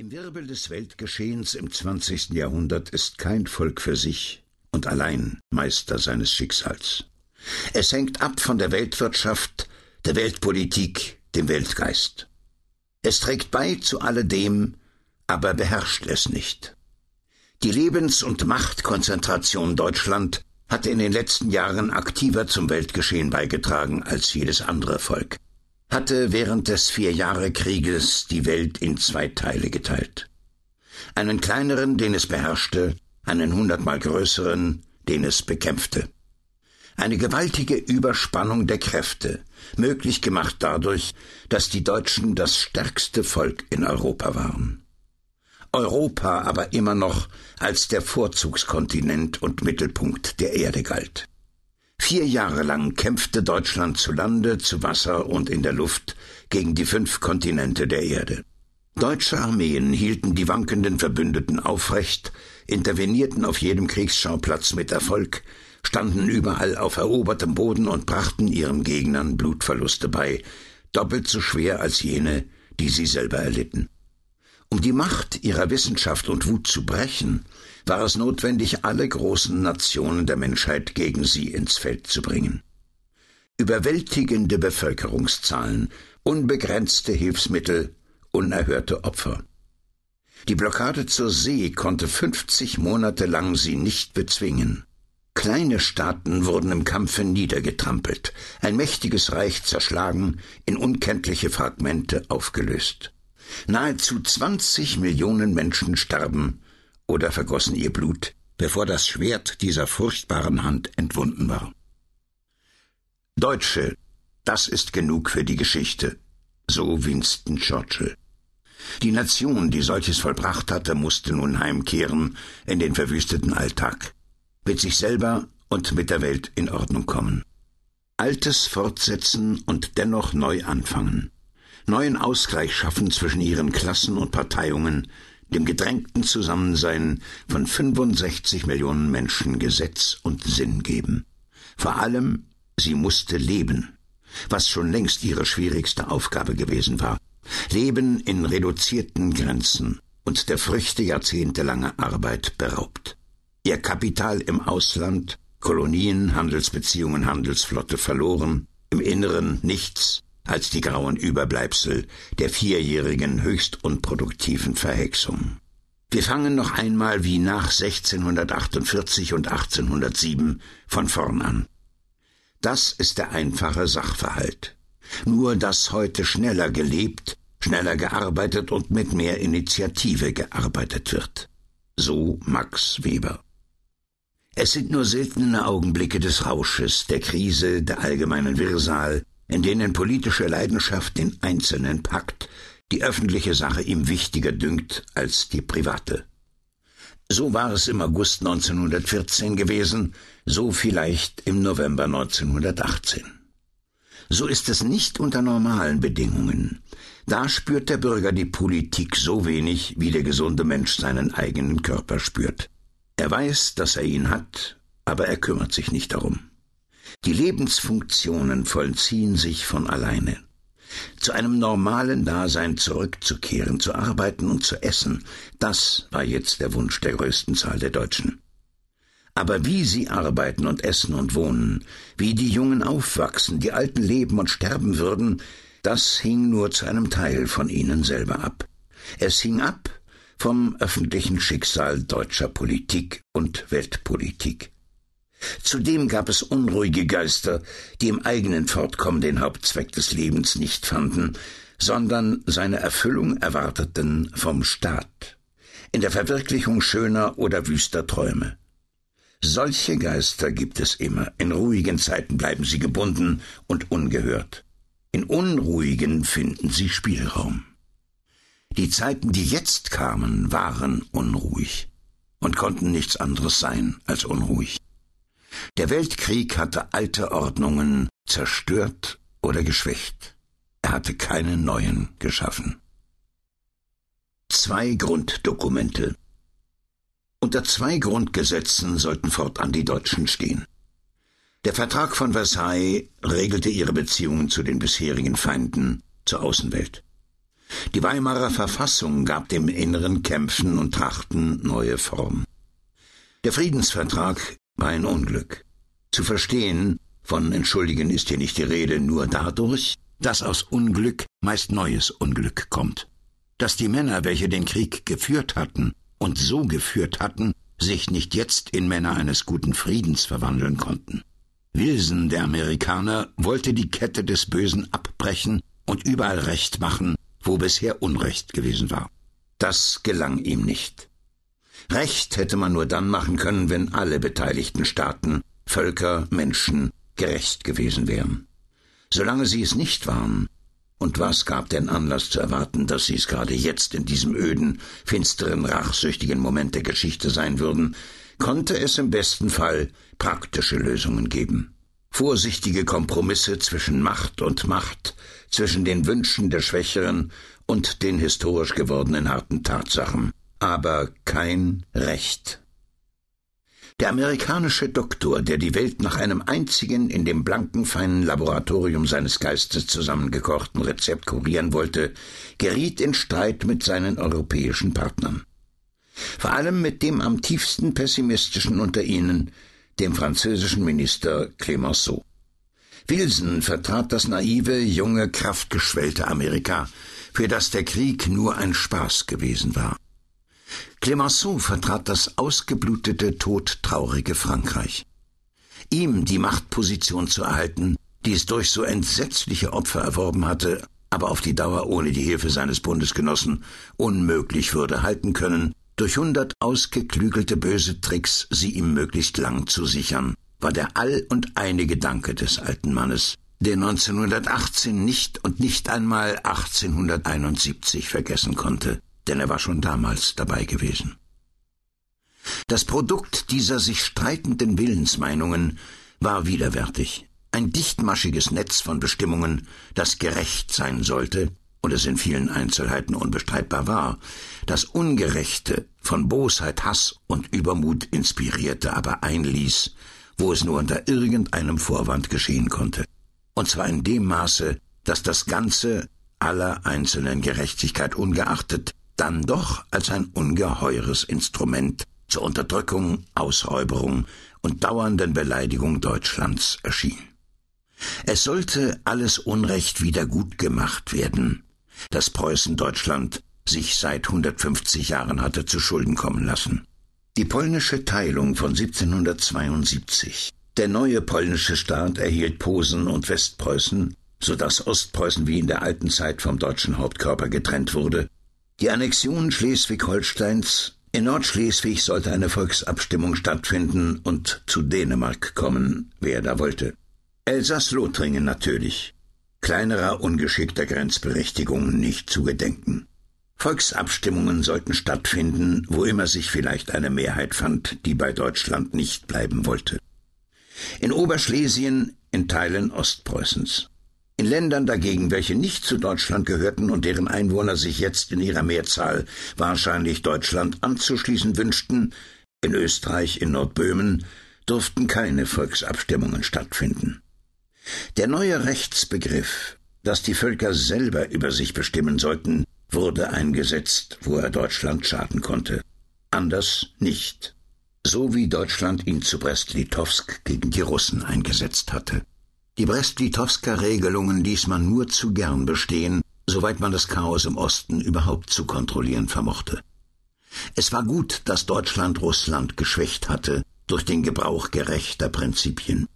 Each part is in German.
Im Wirbel des Weltgeschehens im 20. Jahrhundert ist kein Volk für sich und allein Meister seines Schicksals. Es hängt ab von der Weltwirtschaft, der Weltpolitik, dem Weltgeist. Es trägt bei zu alledem, aber beherrscht es nicht. Die Lebens- und Machtkonzentration Deutschland hat in den letzten Jahren aktiver zum Weltgeschehen beigetragen als jedes andere Volk hatte während des Vierjahrekrieges die Welt in zwei Teile geteilt. Einen kleineren, den es beherrschte, einen hundertmal größeren, den es bekämpfte. Eine gewaltige Überspannung der Kräfte, möglich gemacht dadurch, dass die Deutschen das stärkste Volk in Europa waren. Europa aber immer noch als der Vorzugskontinent und Mittelpunkt der Erde galt. Vier Jahre lang kämpfte Deutschland zu Lande, zu Wasser und in der Luft gegen die fünf Kontinente der Erde. Deutsche Armeen hielten die wankenden Verbündeten aufrecht, intervenierten auf jedem Kriegsschauplatz mit Erfolg, standen überall auf erobertem Boden und brachten ihren Gegnern Blutverluste bei, doppelt so schwer als jene, die sie selber erlitten. Um die Macht ihrer Wissenschaft und Wut zu brechen, war es notwendig, alle großen Nationen der Menschheit gegen sie ins Feld zu bringen. Überwältigende Bevölkerungszahlen, unbegrenzte Hilfsmittel, unerhörte Opfer. Die Blockade zur See konnte 50 Monate lang sie nicht bezwingen. Kleine Staaten wurden im Kampfe niedergetrampelt, ein mächtiges Reich zerschlagen, in unkenntliche Fragmente aufgelöst. Nahezu 20 Millionen Menschen starben oder vergossen ihr Blut, bevor das Schwert dieser furchtbaren Hand entwunden war. Deutsche, das ist genug für die Geschichte, so Winston Churchill. Die Nation, die solches vollbracht hatte, musste nun heimkehren in den verwüsteten Alltag, mit sich selber und mit der Welt in Ordnung kommen. Altes fortsetzen und dennoch neu anfangen neuen Ausgleich schaffen zwischen ihren Klassen und Parteiungen, dem gedrängten Zusammensein von 65 Millionen Menschen Gesetz und Sinn geben. Vor allem, sie musste leben, was schon längst ihre schwierigste Aufgabe gewesen war. Leben in reduzierten Grenzen und der Früchte jahrzehntelanger Arbeit beraubt. Ihr Kapital im Ausland, Kolonien, Handelsbeziehungen, Handelsflotte verloren, im Inneren nichts, als die grauen Überbleibsel der vierjährigen höchst unproduktiven Verhexung. Wir fangen noch einmal wie nach 1648 und 1807 von vorn an. Das ist der einfache Sachverhalt. Nur dass heute schneller gelebt, schneller gearbeitet und mit mehr Initiative gearbeitet wird. So Max Weber. Es sind nur seltene Augenblicke des Rausches, der Krise, der allgemeinen Wirrsal, in denen politische Leidenschaft den Einzelnen packt, die öffentliche Sache ihm wichtiger dünkt als die private. So war es im August 1914 gewesen, so vielleicht im November 1918. So ist es nicht unter normalen Bedingungen. Da spürt der Bürger die Politik so wenig, wie der gesunde Mensch seinen eigenen Körper spürt. Er weiß, dass er ihn hat, aber er kümmert sich nicht darum. Die Lebensfunktionen vollziehen sich von alleine. Zu einem normalen Dasein zurückzukehren, zu arbeiten und zu essen, das war jetzt der Wunsch der größten Zahl der Deutschen. Aber wie sie arbeiten und essen und wohnen, wie die Jungen aufwachsen, die Alten leben und sterben würden, das hing nur zu einem Teil von ihnen selber ab. Es hing ab vom öffentlichen Schicksal deutscher Politik und Weltpolitik. Zudem gab es unruhige Geister, die im eigenen Fortkommen den Hauptzweck des Lebens nicht fanden, sondern seine Erfüllung erwarteten vom Staat, in der Verwirklichung schöner oder wüster Träume. Solche Geister gibt es immer. In ruhigen Zeiten bleiben sie gebunden und ungehört. In unruhigen finden sie Spielraum. Die Zeiten, die jetzt kamen, waren unruhig und konnten nichts anderes sein als unruhig. Der Weltkrieg hatte alte Ordnungen zerstört oder geschwächt. Er hatte keine neuen geschaffen. Zwei Grunddokumente. Unter zwei Grundgesetzen sollten fortan die Deutschen stehen. Der Vertrag von Versailles regelte ihre Beziehungen zu den bisherigen Feinden, zur Außenwelt. Die Weimarer Verfassung gab dem inneren Kämpfen und Trachten neue Form. Der Friedensvertrag ein Unglück. Zu verstehen, von entschuldigen ist hier nicht die Rede, nur dadurch, dass aus Unglück meist neues Unglück kommt. Dass die Männer, welche den Krieg geführt hatten und so geführt hatten, sich nicht jetzt in Männer eines guten Friedens verwandeln konnten. Wilson, der Amerikaner, wollte die Kette des Bösen abbrechen und überall Recht machen, wo bisher Unrecht gewesen war. Das gelang ihm nicht. Recht hätte man nur dann machen können, wenn alle beteiligten Staaten, Völker, Menschen gerecht gewesen wären. Solange sie es nicht waren, und was gab denn Anlass zu erwarten, dass sie es gerade jetzt in diesem öden, finsteren, rachsüchtigen Moment der Geschichte sein würden, konnte es im besten Fall praktische Lösungen geben. Vorsichtige Kompromisse zwischen Macht und Macht, zwischen den Wünschen der Schwächeren und den historisch gewordenen harten Tatsachen, aber kein Recht. Der amerikanische Doktor, der die Welt nach einem einzigen in dem blanken, feinen Laboratorium seines Geistes zusammengekochten Rezept kurieren wollte, geriet in Streit mit seinen europäischen Partnern. Vor allem mit dem am tiefsten pessimistischen unter ihnen, dem französischen Minister Clemenceau. Wilson vertrat das naive, junge, kraftgeschwellte Amerika, für das der Krieg nur ein Spaß gewesen war. Clemenceau vertrat das ausgeblutete, todtraurige Frankreich. Ihm die Machtposition zu erhalten, die es durch so entsetzliche Opfer erworben hatte, aber auf die Dauer ohne die Hilfe seines Bundesgenossen unmöglich würde halten können, durch hundert ausgeklügelte böse Tricks sie ihm möglichst lang zu sichern, war der all und eine Gedanke des alten Mannes, der 1918 nicht und nicht einmal 1871 vergessen konnte, denn er war schon damals dabei gewesen. Das Produkt dieser sich streitenden Willensmeinungen war widerwärtig, ein dichtmaschiges Netz von Bestimmungen, das gerecht sein sollte, und es in vielen Einzelheiten unbestreitbar war, das Ungerechte von Bosheit, Hass und Übermut inspirierte, aber einließ, wo es nur unter irgendeinem Vorwand geschehen konnte. Und zwar in dem Maße, dass das Ganze aller einzelnen Gerechtigkeit ungeachtet dann doch als ein ungeheures Instrument zur Unterdrückung, Ausräuberung und dauernden Beleidigung Deutschlands erschien. Es sollte alles Unrecht wieder gut gemacht werden, das Preußen Deutschland sich seit 150 Jahren hatte zu Schulden kommen lassen. Die polnische Teilung von 1772. Der neue polnische Staat erhielt Posen und Westpreußen, so dass Ostpreußen wie in der alten Zeit vom deutschen Hauptkörper getrennt wurde. Die Annexion Schleswig-Holsteins in Nordschleswig sollte eine Volksabstimmung stattfinden und zu Dänemark kommen, wer da wollte. Elsass-Lothringen natürlich kleinerer ungeschickter Grenzberechtigungen nicht zu gedenken. Volksabstimmungen sollten stattfinden, wo immer sich vielleicht eine Mehrheit fand, die bei Deutschland nicht bleiben wollte. In Oberschlesien, in Teilen Ostpreußens. In Ländern dagegen, welche nicht zu Deutschland gehörten und deren Einwohner sich jetzt in ihrer Mehrzahl wahrscheinlich Deutschland anzuschließen wünschten, in Österreich, in Nordböhmen, durften keine Volksabstimmungen stattfinden. Der neue Rechtsbegriff, dass die Völker selber über sich bestimmen sollten, wurde eingesetzt, wo er Deutschland schaden konnte. Anders nicht. So wie Deutschland ihn zu Brest-Litowsk gegen die Russen eingesetzt hatte. Die Brest-Litowsker Regelungen ließ man nur zu gern bestehen, soweit man das Chaos im Osten überhaupt zu kontrollieren vermochte. Es war gut, dass Deutschland Russland geschwächt hatte durch den Gebrauch gerechter Prinzipien.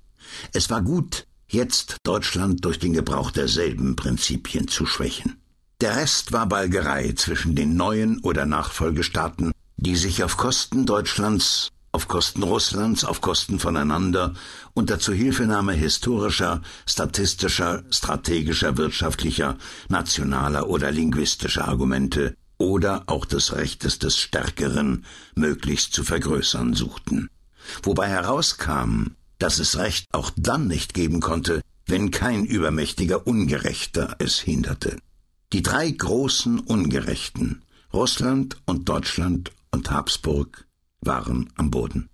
Es war gut, jetzt Deutschland durch den Gebrauch derselben Prinzipien zu schwächen. Der Rest war Balgerei zwischen den neuen oder Nachfolgestaaten, die sich auf Kosten Deutschlands, auf Kosten Russlands, auf Kosten voneinander unter Zuhilfenahme historischer, statistischer, strategischer, wirtschaftlicher, nationaler oder linguistischer Argumente oder auch des Rechtes des Stärkeren möglichst zu vergrößern suchten. Wobei herauskam, dass es Recht auch dann nicht geben konnte, wenn kein übermächtiger Ungerechter es hinderte. Die drei großen Ungerechten, Russland und Deutschland und Habsburg, waren am Boden.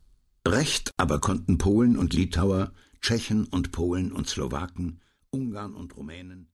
Recht aber konnten Polen und Litauer, Tschechen und Polen und Slowaken, Ungarn und Rumänen